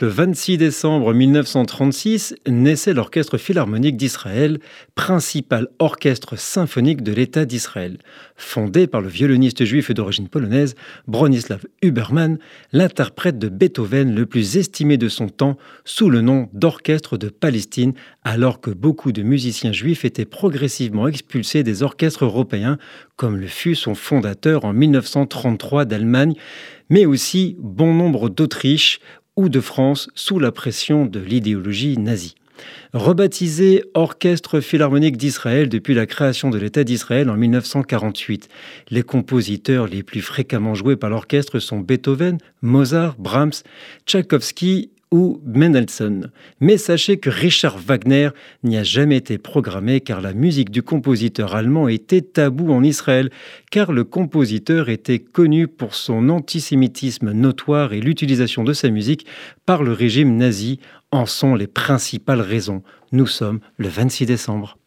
Le 26 décembre 1936 naissait l'Orchestre philharmonique d'Israël, principal orchestre symphonique de l'État d'Israël. Fondé par le violoniste juif d'origine polonaise Bronislaw Huberman, l'interprète de Beethoven le plus estimé de son temps sous le nom d'Orchestre de Palestine, alors que beaucoup de musiciens juifs étaient progressivement expulsés des orchestres européens, comme le fut son fondateur en 1933 d'Allemagne, mais aussi bon nombre d'Autriche ou de France sous la pression de l'idéologie nazie. Rebaptisé Orchestre philharmonique d'Israël depuis la création de l'État d'Israël en 1948, les compositeurs les plus fréquemment joués par l'orchestre sont Beethoven, Mozart, Brahms, Tchaïkovski ou Mendelssohn. Mais sachez que Richard Wagner n'y a jamais été programmé car la musique du compositeur allemand était tabou en Israël, car le compositeur était connu pour son antisémitisme notoire et l'utilisation de sa musique par le régime nazi en sont les principales raisons. Nous sommes le 26 décembre.